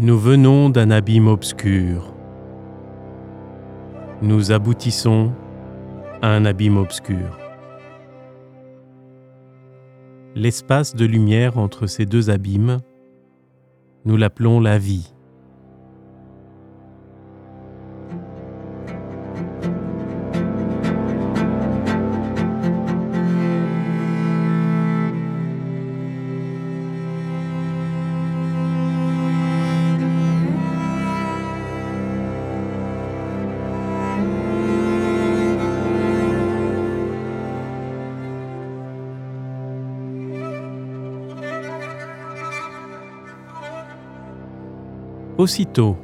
Nous venons d'un abîme obscur. Nous aboutissons à un abîme obscur. L'espace de lumière entre ces deux abîmes, nous l'appelons la vie. Aussitôt,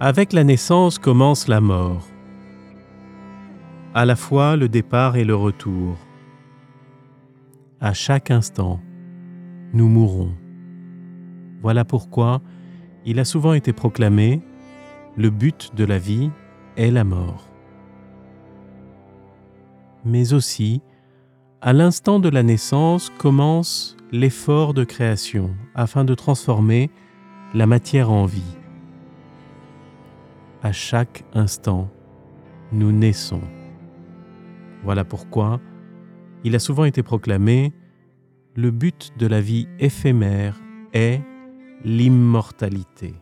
avec la naissance commence la mort, à la fois le départ et le retour. À chaque instant, nous mourrons. Voilà pourquoi il a souvent été proclamé, le but de la vie est la mort. Mais aussi, à l'instant de la naissance commence l'effort de création afin de transformer la matière en vie. À chaque instant, nous naissons. Voilà pourquoi il a souvent été proclamé le but de la vie éphémère est l'immortalité.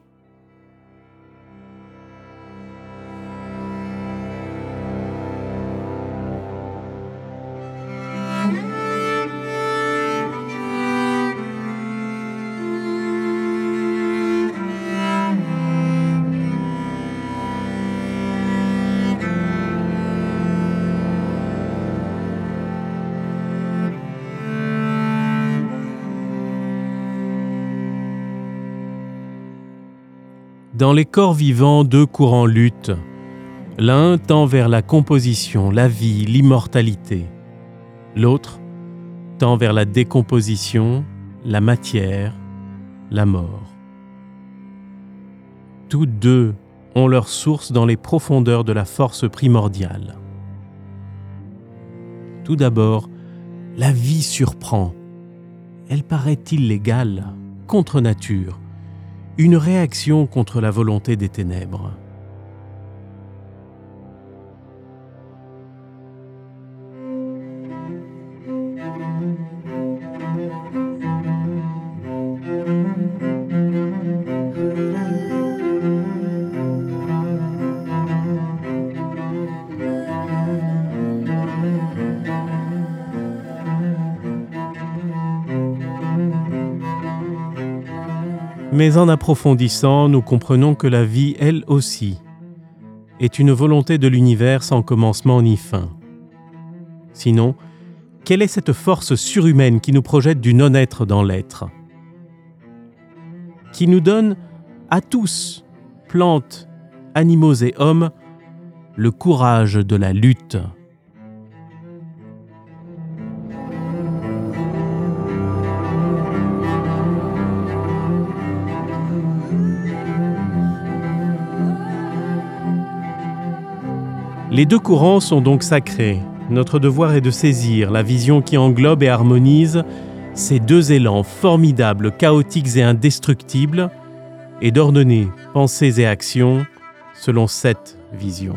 Dans les corps vivants, deux courants luttent. L'un tend vers la composition, la vie, l'immortalité. L'autre tend vers la décomposition, la matière, la mort. Tous deux ont leur source dans les profondeurs de la force primordiale. Tout d'abord, la vie surprend. Elle paraît illégale, contre nature une réaction contre la volonté des ténèbres. Mais en approfondissant, nous comprenons que la vie, elle aussi, est une volonté de l'univers sans commencement ni fin. Sinon, quelle est cette force surhumaine qui nous projette du non-être dans l'être? Qui nous donne à tous, plantes, animaux et hommes, le courage de la lutte Les deux courants sont donc sacrés. Notre devoir est de saisir la vision qui englobe et harmonise ces deux élans formidables, chaotiques et indestructibles, et d'ordonner pensées et actions selon cette vision.